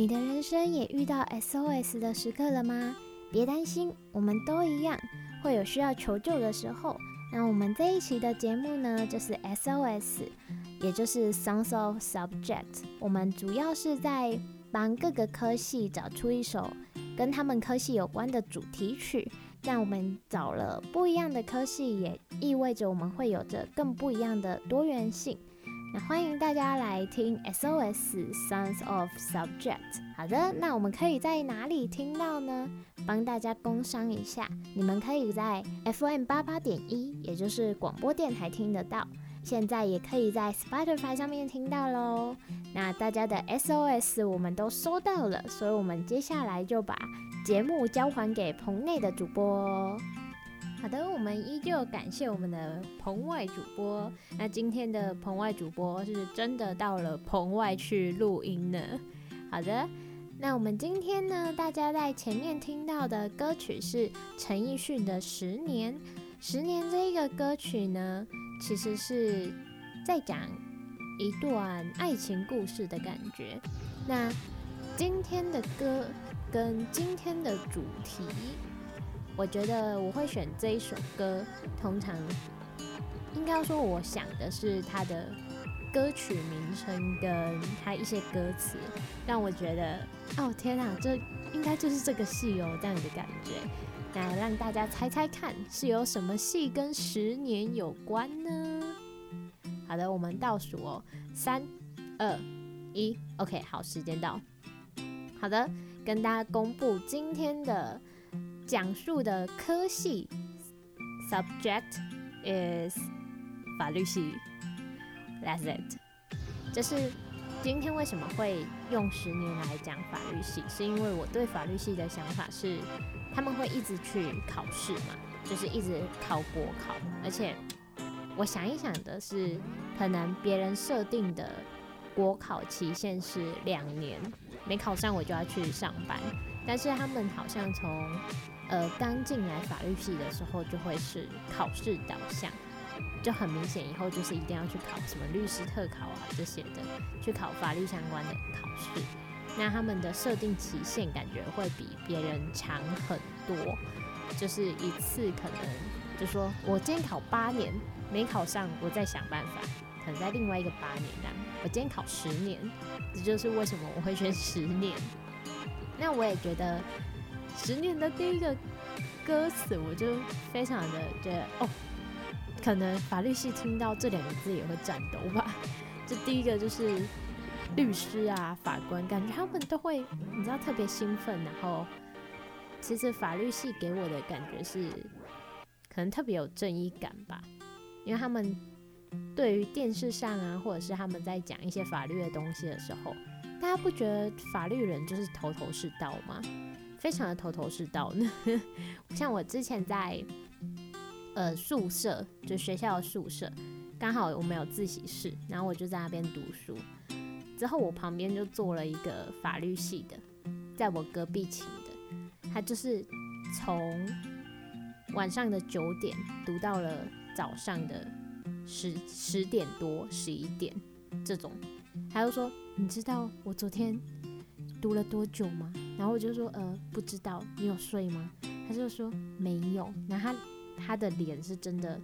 你的人生也遇到 SOS 的时刻了吗？别担心，我们都一样，会有需要求救的时候。那我们这一期的节目呢，就是 SOS，也就是 Songs of Subject。我们主要是在帮各个科系找出一首跟他们科系有关的主题曲。但我们找了不一样的科系，也意味着我们会有着更不一样的多元性。那欢迎大家来听 SOS Sounds of Subject。好的，那我们可以在哪里听到呢？帮大家工商一下，你们可以在 FM 八八点一，也就是广播电台听得到。现在也可以在 Spotify 上面听到喽。那大家的 SOS 我们都收到了，所以我们接下来就把节目交还给棚内的主播。好的，我们依旧感谢我们的棚外主播。那今天的棚外主播是真的到了棚外去录音呢。好的，那我们今天呢，大家在前面听到的歌曲是陈奕迅的《十年》。《十年》这一个歌曲呢，其实是在讲一段爱情故事的感觉。那今天的歌。跟今天的主题，我觉得我会选这一首歌。通常应该说，我想的是它的歌曲名称跟它一些歌词，让我觉得哦天哪，这应该就是这个戏哦，这样的感觉。那让大家猜猜看，是有什么戏跟十年有关呢？好的，我们倒数哦，三、二、一，OK，好，时间到。好的。跟大家公布今天的讲述的科系，subject is 法律系，that's it。就是今天为什么会用十年来讲法律系，是因为我对法律系的想法是，他们会一直去考试嘛，就是一直考国考，而且我想一想的是，可能别人设定的国考期限是两年。没考上我就要去上班，但是他们好像从呃刚进来法律系的时候就会是考试导向，就很明显以后就是一定要去考什么律师特考啊这些的，去考法律相关的考试。那他们的设定期限感觉会比别人长很多，就是一次可能就说我今天考八年没考上，我再想办法。可能在另外一个八年这样，我今天考十年，这就是为什么我会选十年。那我也觉得十年的第一个歌词，我就非常的觉得哦，可能法律系听到这两个字也会颤抖吧。这第一个就是律师啊、法官，感觉他们都会你知道特别兴奋。然后其实法律系给我的感觉是，可能特别有正义感吧，因为他们。对于电视上啊，或者是他们在讲一些法律的东西的时候，大家不觉得法律人就是头头是道吗？非常的头头是道呢。像我之前在呃宿舍，就学校的宿舍，刚好我们有自习室，然后我就在那边读书。之后我旁边就坐了一个法律系的，在我隔壁寝的，他就是从晚上的九点读到了早上的。十十点多，十一点这种，他就说：“你知道我昨天读了多久吗？”然后我就说：“呃，不知道。你有睡吗？”他就说：“没有。”然后他他的脸是真的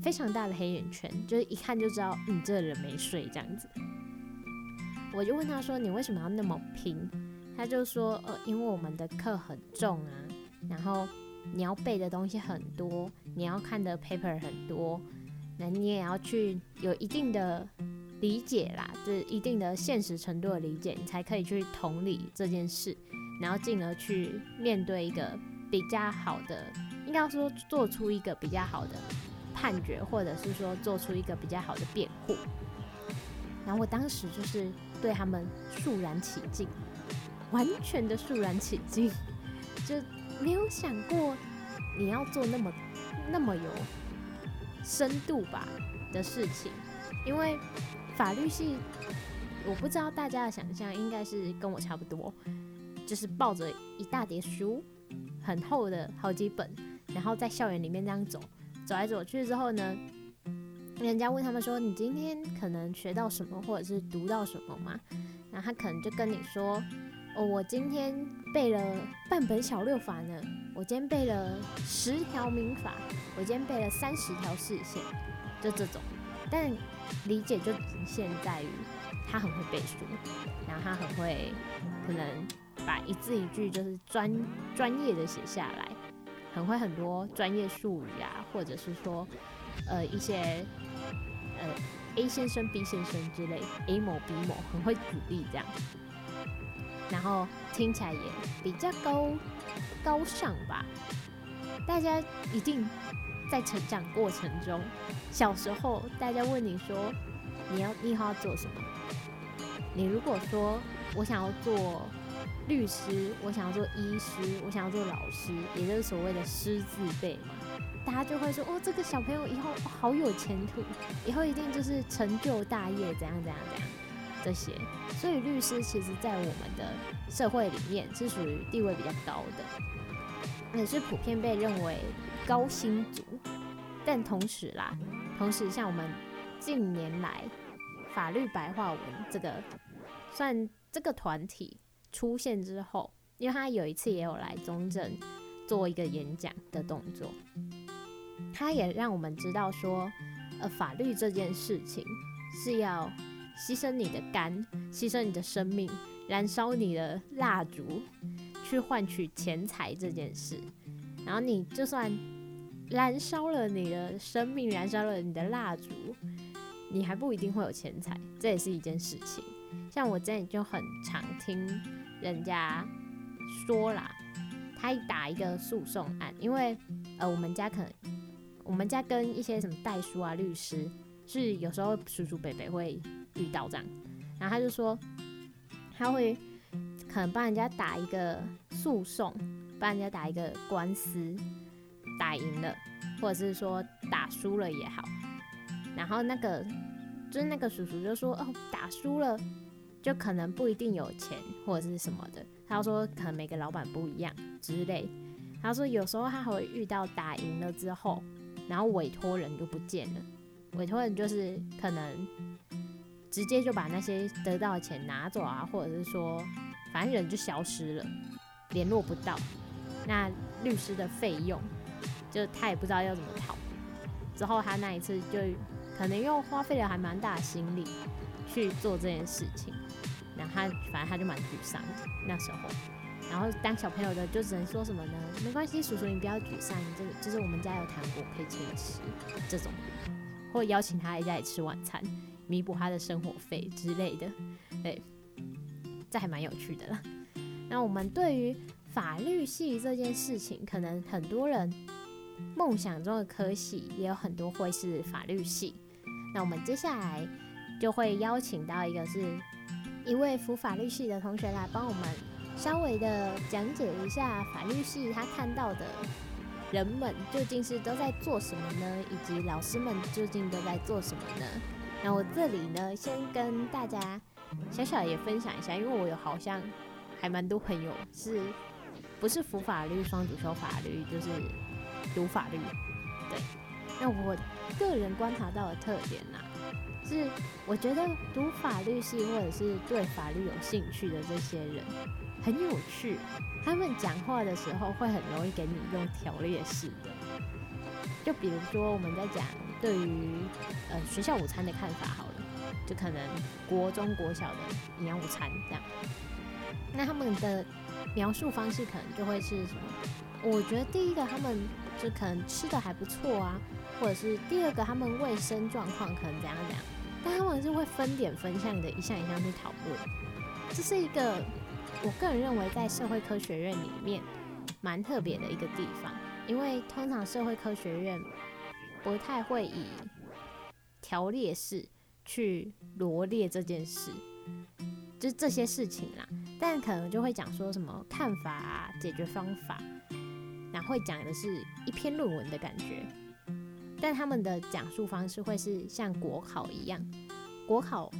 非常大的黑眼圈，就是一看就知道，嗯，这个人没睡这样子。我就问他说：“你为什么要那么拼？”他就说：“呃，因为我们的课很重啊，然后你要背的东西很多，你要看的 paper 很多，那你也要去有一定的理解啦，就是一定的现实程度的理解，你才可以去同理这件事，然后进而去面对一个比较好的，应该说做出一个比较好的判决，或者是说做出一个比较好的辩护。然后我当时就是。”对他们肃然起敬，完全的肃然起敬，就没有想过你要做那么那么有深度吧的事情。因为法律系，我不知道大家的想象应该是跟我差不多，就是抱着一大叠书，很厚的好几本，然后在校园里面这样走，走来走去之后呢，人家问他们说：“你今天可能学到什么，或者是读到什么吗？”然后他可能就跟你说：“哦，我今天背了半本小六法呢，我今天背了十条民法，我今天背了三十条释宪，就这种。但理解就仅限在于他很会背书，然后他很会可能把一字一句就是专专业的写下来，很会很多专业术语啊，或者是说呃一些。”呃，A 先生、B 先生之类，A 某、B 某很会举例这样，然后听起来也比较高高尚吧。大家一定在成长过程中，小时候大家问你说，你要你以后要做什么？你如果说我想要做律师，我想要做医师，我想要做老师，也就是所谓的师字辈嘛。大家就会说哦，这个小朋友以后、好有前途，以后一定就是成就大业，怎样怎样怎样这些。所以律师其实，在我们的社会里面是属于地位比较高的，也是普遍被认为高薪族。但同时啦，同时像我们近年来法律白话文这个算这个团体出现之后，因为他有一次也有来中正做一个演讲的动作。他也让我们知道说，呃，法律这件事情是要牺牲你的肝，牺牲你的生命，燃烧你的蜡烛，去换取钱财这件事。然后你就算燃烧了你的生命，燃烧了你的蜡烛，你还不一定会有钱财，这也是一件事情。像我之前就很常听人家说啦，他一打一个诉讼案，因为呃，我们家可能。我们家跟一些什么代书啊、律师，是有时候叔叔伯伯会遇到这样，然后他就说，他会可能帮人家打一个诉讼，帮人家打一个官司，打赢了，或者是说打输了也好，然后那个就是那个叔叔就说，哦，打输了就可能不一定有钱或者是什么的，他说可能每个老板不一样之类，他说有时候他还会遇到打赢了之后。然后委托人就不见了，委托人就是可能直接就把那些得到的钱拿走啊，或者是说，反正人就消失了，联络不到。那律师的费用，就他也不知道要怎么逃。之后他那一次就可能又花费了还蛮大的心力去做这件事情，然后他反正他就蛮沮丧那时候。然后当小朋友的就只能说什么呢？没关系，叔叔你不要沮丧，这个就是我们家有糖果可以请你吃这种，或邀请他来家里吃晚餐，弥补他的生活费之类的。对，这还蛮有趣的啦。那我们对于法律系这件事情，可能很多人梦想中的科系也有很多会是法律系。那我们接下来就会邀请到一个是一位辅法律系的同学来帮我们。稍微的讲解一下法律系他看到的人们究竟是都在做什么呢？以及老师们究竟都在做什么呢？那我这里呢，先跟大家小小也分享一下，因为我有好像还蛮多朋友是不是辅法律双主修法律，就是读法律。对，那我个人观察到的特点呢、是我觉得读法律系或者是对法律有兴趣的这些人。很有趣，他们讲话的时候会很容易给你用条列式的，就比如说我们在讲对于呃学校午餐的看法好了，就可能国中国小的营养午餐这样。那他们的描述方式可能就会是什么？我觉得第一个他们就可能吃的还不错啊，或者是第二个他们卫生状况可能怎样怎样，但他们是会分点分项的，一项一项去讨论。这是一个我个人认为在社会科学院里面蛮特别的一个地方，因为通常社会科学院不太会以条列式去罗列这件事。就这些事情啦，但可能就会讲说什么看法啊、解决方法，然后会讲的是一篇论文的感觉。但他们的讲述方式会是像国考一样，国考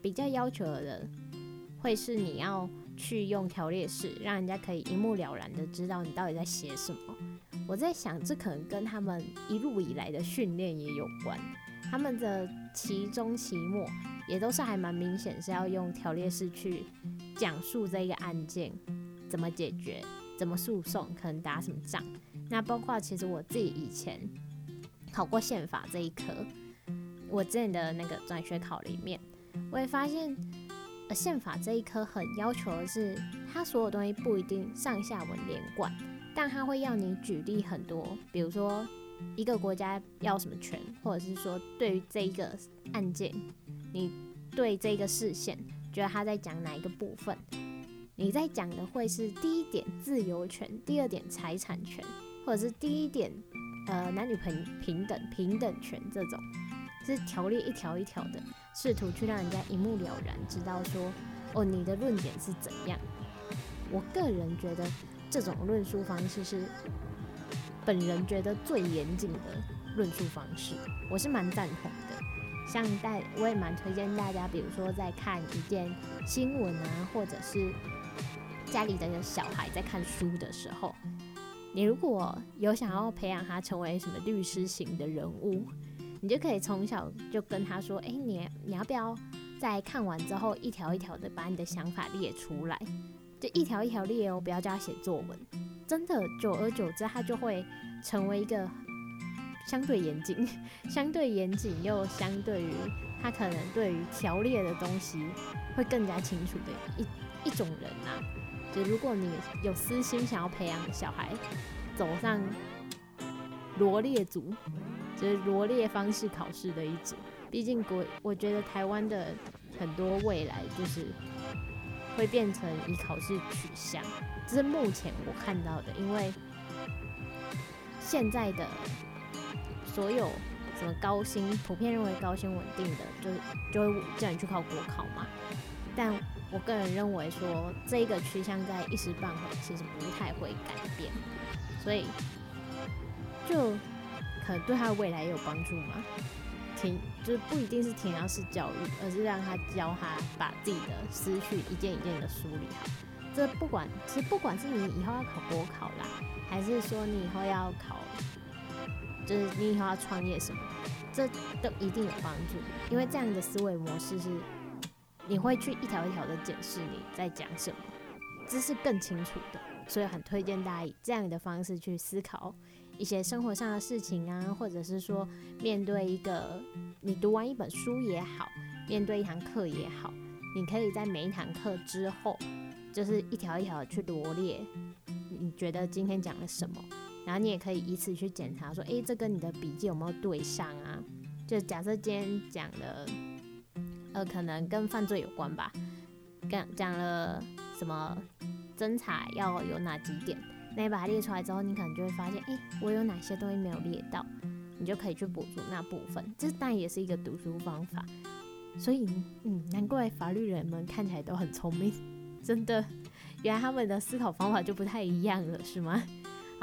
比较要求的会是你要去用条列式，让人家可以一目了然的知道你到底在写什么。我在想，这可能跟他们一路以来的训练也有关。他们的期中、期末也都是还蛮明显，是要用条列式去讲述这个案件怎么解决、怎么诉讼、可能打什么仗。那包括其实我自己以前考过宪法这一科，我之前的那个转学考里面，我也发现，呃，宪法这一科很要求的是，它所有东西不一定上下文连贯，但它会要你举例很多，比如说。一个国家要什么权，或者是说对于这一个案件，你对这个事件觉得他在讲哪一个部分？你在讲的会是第一点自由权，第二点财产权，或者是第一点呃男女平平等平等权这种，是条例一条一条的，试图去让人家一目了然，知道说哦你的论点是怎样。我个人觉得这种论述方式是。本人觉得最严谨的论述方式，我是蛮赞同的。像大，我也蛮推荐大家，比如说在看一件新闻啊，或者是家里的小孩在看书的时候，你如果有想要培养他成为什么律师型的人物，你就可以从小就跟他说：“哎，你你要不要在看完之后一条一条的把你的想法列出来？就一条一条列哦，不要叫他写作文。”真的，久而久之，他就会成为一个相对严谨、相对严谨又相对于他可能对于条列的东西会更加清楚的一一种人啊。就如果你有私心想要培养小孩走上罗列组，就是罗列方式考试的一组，毕竟国，我觉得台湾的很多未来就是。会变成以考试取向，这是目前我看到的。因为现在的所有什么高薪，普遍认为高薪稳定的，就就会叫你去考国考嘛。但我个人认为说，这个趋向在一时半会其实不太会改变，所以就可能对他未来有帮助吗？就是不一定是填鸭式教育，而是让他教他把自己的思绪一件一件的梳理好。这不管其实不管是你以后要考国考啦，还是说你以后要考，就是你以后要创业什么，这都一定有帮助。因为这样的思维模式是，你会去一条一条的检视你在讲什么，这是更清楚的。所以很推荐大家以这样的方式去思考。一些生活上的事情啊，或者是说面对一个你读完一本书也好，面对一堂课也好，你可以在每一堂课之后，就是一条一条去罗列，你觉得今天讲了什么，然后你也可以以此去检查说，诶，这跟你的笔记有没有对上啊？就假设今天讲的，可能跟犯罪有关吧，讲讲了什么侦查要有哪几点？那你把它列出来之后，你可能就会发现，诶、我有哪些东西没有列到，你就可以去补足那部分。这当然也是一个读书方法。所以，嗯，难怪法律人们看起来都很聪明，真的，原来他们的思考方法就不太一样了，是吗？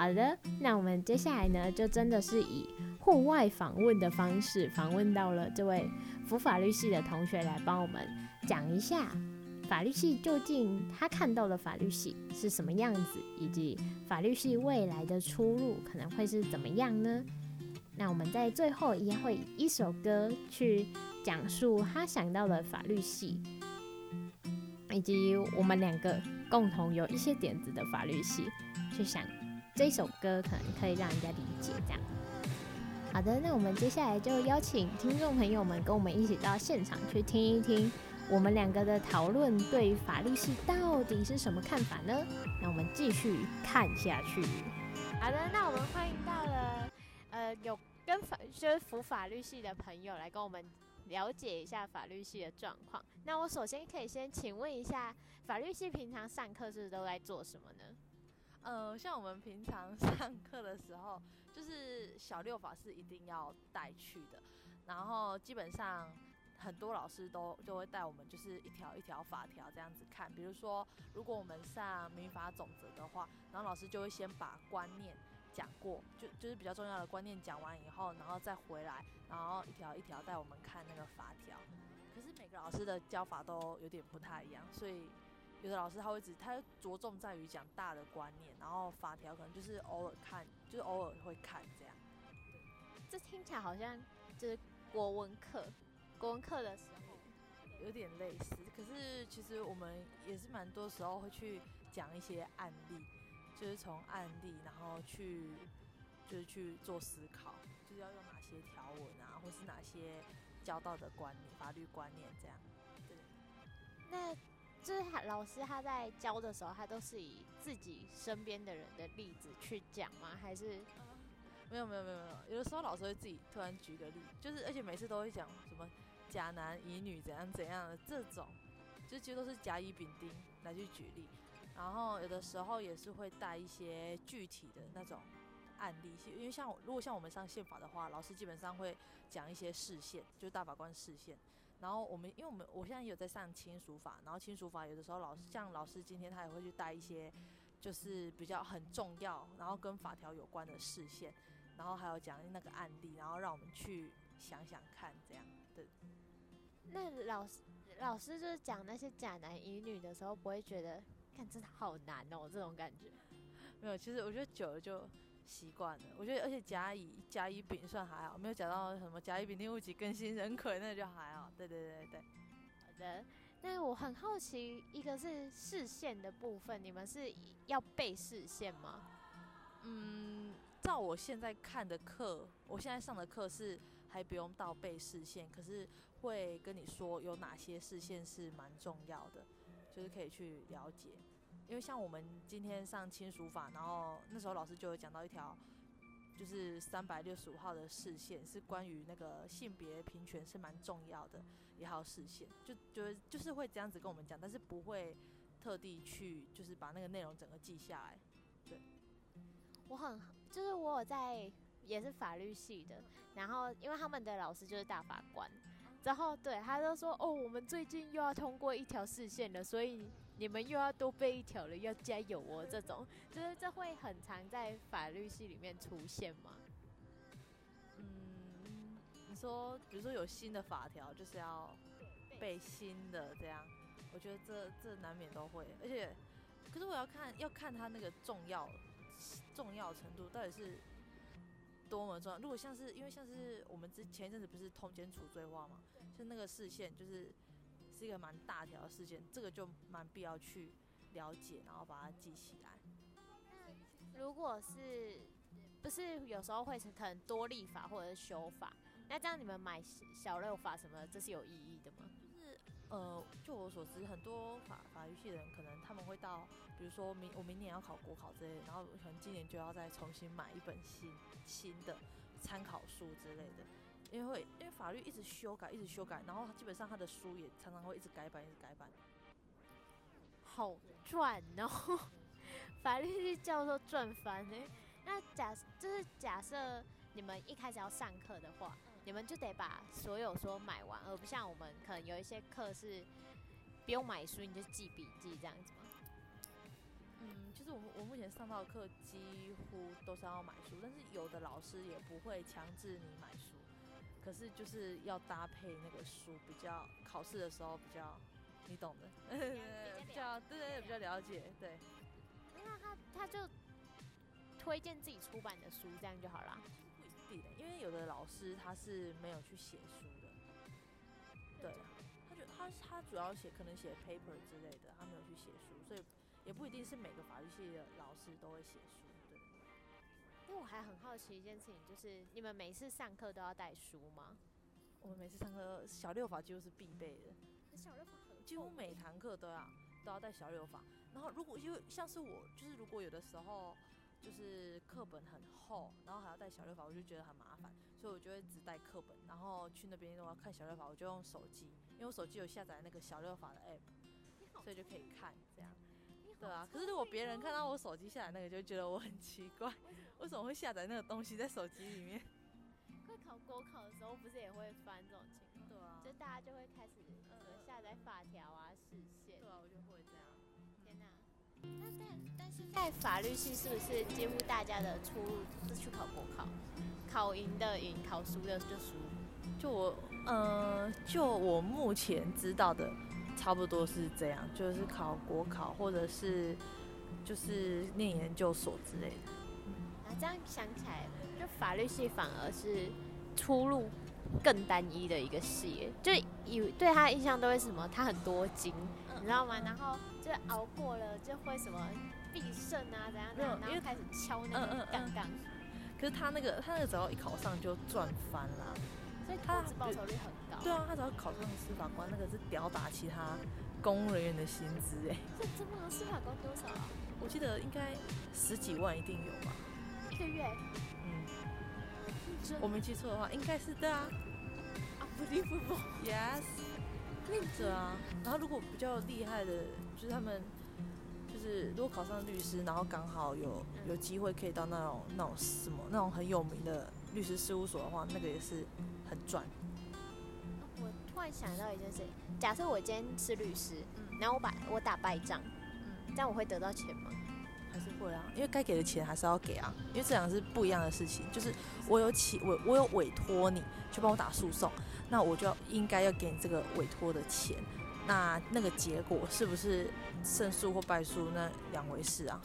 好的，那我们接下来呢，就真的是以户外访问的方式访问到了这位服法律系的同学来帮我们讲一下。法律系究竟他看到的法律系是什么样子，以及法律系未来的出路可能会是怎么样呢？那我们在最后也会以一首歌去讲述他想到的法律系，以及我们两个共同有一些点子的法律系，去想这首歌可能可以让人家理解这样。好的，那我们接下来就邀请听众朋友们跟我们一起到现场去听一听我们两个的讨论，对法律系到底是什么看法呢？那我们继续看下去。好的，那我们欢迎到了呃有跟法就是辅法律系的朋友来跟我们了解一下法律系的状况。那我首先可以先请问一下，法律系平常上课是都在做什么呢？呃，像我们平常 上课的时候，就是小六法是一定要带去的，然后基本上很多老师都就会带我们，就是一条一条法条这样子看。比如说，如果我们上民法总则的话，然后老师就会先把观念讲过，就就是比较重要的观念讲完以后，然后再回来，然后一条一条带我们看那个法条。可是每个老师的教法都有点不太一样，所以。有的老师他会只他着重在于讲大的观念，然后法条可能就是偶尔看，就是偶尔会看这样。这听起来好像就是国文课，国文课的时候有点类似。可是其实我们也是蛮多时候会去讲一些案例，就是从案例然后去就是去做思考，就是要用哪些条文啊，或是哪些教到的观念、法律观念这样。对。那。就是老师他在教的时候，他都是以自己身边的人的例子去讲吗？还是没有没有没有没有，有的时候老师会自己突然举个例，就是而且每次都会讲什么甲男乙女怎样怎样的这种，就其实都是甲乙丙丁来去举例，然后有的时候也是会带一些具体的那种案例，因为像如果像我们上宪法的话，老师基本上会讲一些释宪，就是大法官释宪。然后我们，因为我们我现在有在上亲属法，然后亲属法有的时候老师像老师今天他也会去带一些，就是比较很重要，然后跟法条有关的视线，然后还有讲那个案例，然后让我们去想想看这样。的。那老师老师就是讲那些假男乙女的时候，不会觉得看真的好难哦这种感觉？没有，其实我觉得久了就。习惯了，我觉得，而且甲乙甲乙丙算还好，没有讲到什么甲乙丙丁戊己庚辛壬癸，那就还好。对对对对，好的。那我很好奇，一个是视线的部分，你们是要背视线吗？嗯，照我现在看的课，我现在上的课是还不用到背视线，可是会跟你说有哪些视线是蛮重要的，就是可以去了解。因为像我们今天上亲属法，然后那时候老师就有讲到一条，就是三百六十五号的视线，是关于那个性别平权是蛮重要的一号视线，就就就是会这样子跟我们讲，但是不会特地去就是把那个内容整个记下来。对，我很就是我有在也是法律系的，然后因为他们的老师就是大法官，然后对他就说哦，我们最近又要通过一条视线了，所以。你们又要多背一条了，要加油哦！这种就是这会很常在法律系里面出现吗？嗯，你说，比如说有新的法条，就是要背新的这样，我觉得这这难免都会。而且，可是我要看要看它那个重要重要程度到底是多么重要。如果像是因为像是我们之前一阵子不是通奸除罪化嘛，就那个视线就是。是一个蛮大条的事件，这个就蛮必要去了解，然后把它记起来。如果是不是有时候会可能多立法或者是修法，那这样你们买小六法什么，这是有意义的吗？就是呃，就我所知，很多法法律系的人可能他们会到，比如说明我明年要考国考之类的，然后可能今年就要再重新买一本新新的参考书之类的。因为会，因为法律一直修改，一直修改，然后基本上他的书也常常会一直改版，一直改版。好赚哦，法律系教授赚翻呢。那假就是假设你们一开始要上课的话，你们就得把所有书买完，而不像我们可能有一些课是不用买书，你就记笔记这样子吗？嗯，就是我我目前上到的课几乎都是要买书，但是有的老师也不会强制你买书。可是就是要搭配那个书，比较考试的时候比较，你懂的，比较对对对，比较了解，对。那他他就推荐自己出版的书，这样就好了。不一定，因为有的老师他是没有去写书的，对，他就他他主要写可能写 paper 之类的，他没有去写书，所以也不一定是每个法律系的老师都会写书。因为我还很好奇一件事情，就是你们每次上课都要带书吗？我们每次上课小六法几乎是必备的，小六法几乎每堂课都要都要带小六法。然后如果因为像是我，就是如果有的时候就是课本很厚，然后还要带小六法，我就觉得很麻烦，所以我就会只带课本，然后去那边我要看小六法，我就用手机，因为我手机有下载那个小六法的 app，所以就可以看这样。对啊，可是如果别人看到我手机下载那个，就觉得我很奇怪，为什么会下载那个东西在手机里面？会考国考的时候不是也会翻这种情况？对啊，就大家就会开始呃下载法条啊、视线。对啊，我就会这样。天哪！那但但是在法律系是不是几乎大家的出路是去考国考？考赢的赢，考输的就输。就我呃，就我目前知道的。差不多是这样，就是考国考，或者是就是念研究所之类的。啊这样想起来，就法律系反而是出路更单一的一个系，就以对他的印象都会什么，他很多金，你知道吗？然后就熬过了就会什么必胜啊，怎样怎样，然后开始敲那个杠杠。可是他那个他那个只要一考上就赚翻了。他报酬率很高。对啊，他只要考上司法官，那个是吊打其他公务人员的薪资哎。这真的司法官多少啊？我记得应该十几万一定有吧。一个月？嗯。我没记错的话，应该是对啊。啊，不离不离。Yes。对啊。然后如果比较厉害的，就是他们，就是如果考上律师，然后刚好有有机会可以到那种那种什么那种很有名的律师事务所的话，那个也是。很赚。我突然想到一件事，假设我今天是律师，嗯，然后我把我打败仗，嗯，这样我会得到钱吗？还是会啊，因为该给的钱还是要给啊，因为这两个是不一样的事情。就是我有起我我有委托你去帮我打诉讼，那我就要应该要给你这个委托的钱。那那个结果是不是胜诉或败诉，那两回事啊。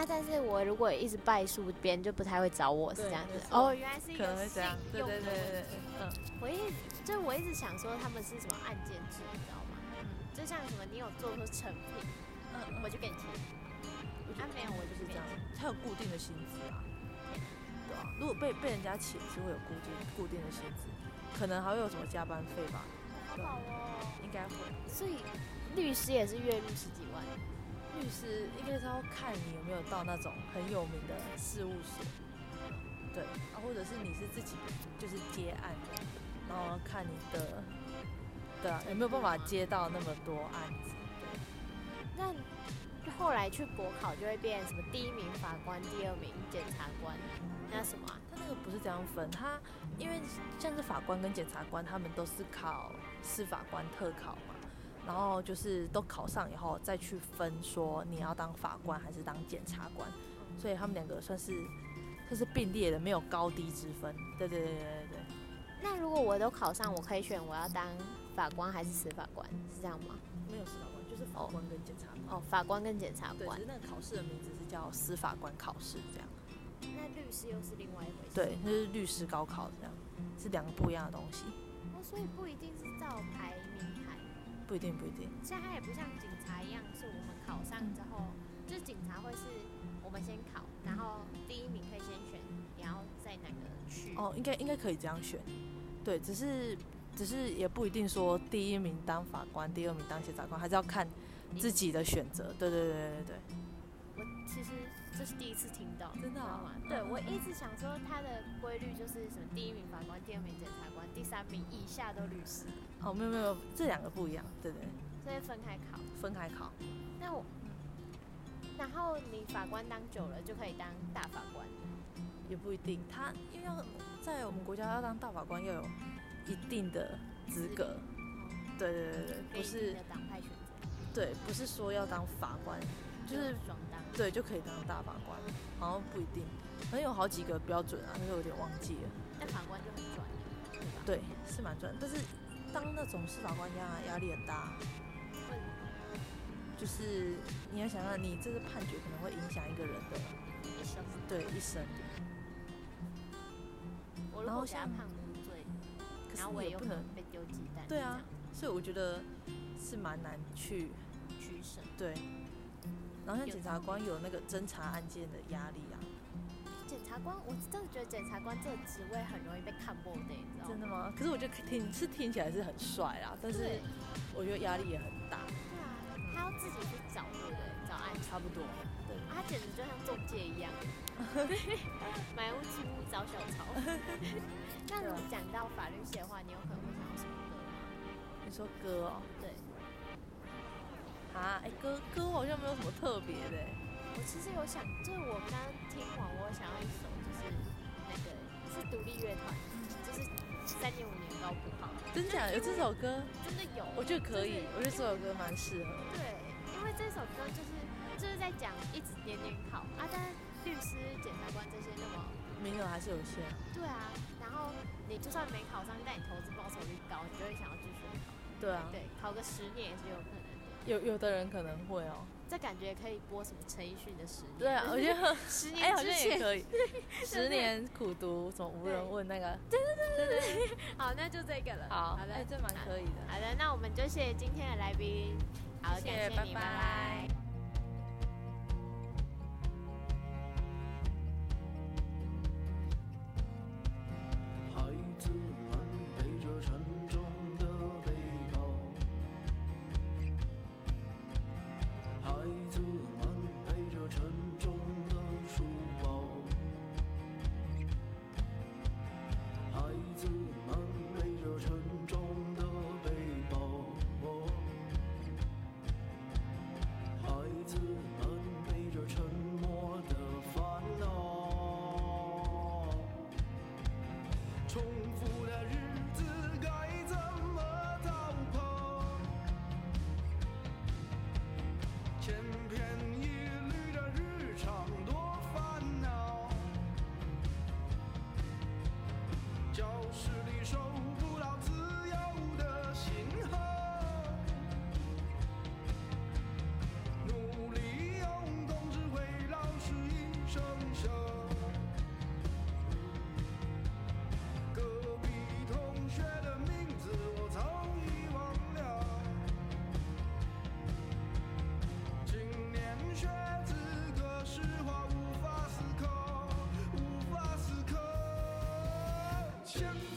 啊！但是我如果一直败诉，别人就不太会找我，是这样子。哦，原来是一个信用的问题。对对对对，嗯，我一直就我一直想说他们是什么案件制，你知道吗？嗯，就像什么你有做出成品，嗯，我就给你钱。啊，没有，我就是这样。他有固定的薪资啊。对啊，如果被被人家请，是会有固定固定的薪资，可能还会有什么加班费吧。好好哦。应该会。所以律师也是月入十几万。律师应该是要看你有没有到那种很有名的事务所，对啊，或者是你是自己就是接案的，然后看你的，对啊，有没有办法接到那么多案子？对。那后来去国考就会变什么第一名法官，第二名检察官，那什么啊？他那个不是这样分，他因为像是法官跟检察官，他们都是考司法官特考嘛。然后就是都考上以后再去分，说你要当法官还是当检察官，所以他们两个算是算是并列的，没有高低之分。对对对对对对。那如果我都考上，我可以选我要当法官还是司法官，是这样吗？没有司法官，就是法官跟检察官。哦，法官跟检察官。对，那个考试的名字是叫司法官考试，这样。那律师又是另外一回事。对，那是律师高考这样，是两个不一样的东西。哦，所以不一定是照排名。不一定，不一定。现在它也不像警察一样，是我们考上之后，就是警察会是我们先考，然后第一名可以先选，你要在哪个区？哦，应该应该可以这样选。对，只是只是也不一定说第一名当法官，第二名当检察官，还是要看自己的选择。对对对对对。我其实这是第一次听到，真的吗？对，我一直想说它的规律就是什么第一名法官，第二名检察官，第三名以下都律师。哦，没有没有，这两个不一样，对对。所以分开考。分开考。那我，然后你法官当久了就可以当大法官？也不一定，他因为要在我们国家要当大法官要有一定的资格。对对对对，不是。党派选择。对，不是说要当法官，就是。对，就可以当大法官，好像不一定，反正有好几个标准啊，但是有点忘记了。但法官就很赚，对吧？对，是蛮赚，但是。当那种司法官压压力很大，就是你要想想，你这个判决可能会影响一个人的一生，对一生。然后像判无罪，然后我也不能被丢鸡蛋。对啊，所以我觉得是蛮难去取舍。对，然后像检察官有那个侦查案件的压力啊。检察官，我真的觉得检察官这个职位很容易被看破的，你知道吗？真的吗？可是我觉得听是听起来是很帅啦，但是我觉得压力也很大。对啊，他要自己去找，对不对？找案差不多。对，他简直就像中介一样，买屋租屋找小抄。那如果讲到法律系的话，你有可能会想到什么歌吗？你说歌哦？对。啊，哎、欸，歌歌好像没有什么特别的。我其实有想，就是我刚刚听完，我想要一首，就是那个是独立乐团，就是三年五年高不好。真假？有这首歌？真的有。我觉得可以，我觉得这首歌蛮适合。对，因为这首歌就是就是在讲一直年年考啊，但是律师、检察官这些那么名额还是有限。对啊，然后你就算没考上，但你投资报酬率高，你就会想要继续考。对啊。对，考个十年也是有可能。有有的人可能会哦，这感觉可以播什么陈奕迅的十年？对啊，我觉得 十年之前、欸、也可以。十年苦读，什么无人问那个？对对对对对。好，那就这个了。好，好的，欸、这蛮可以的。好的，那我们就谢谢今天的来宾。好，谢谢，感谢你，拜拜。拜拜。爱。Christian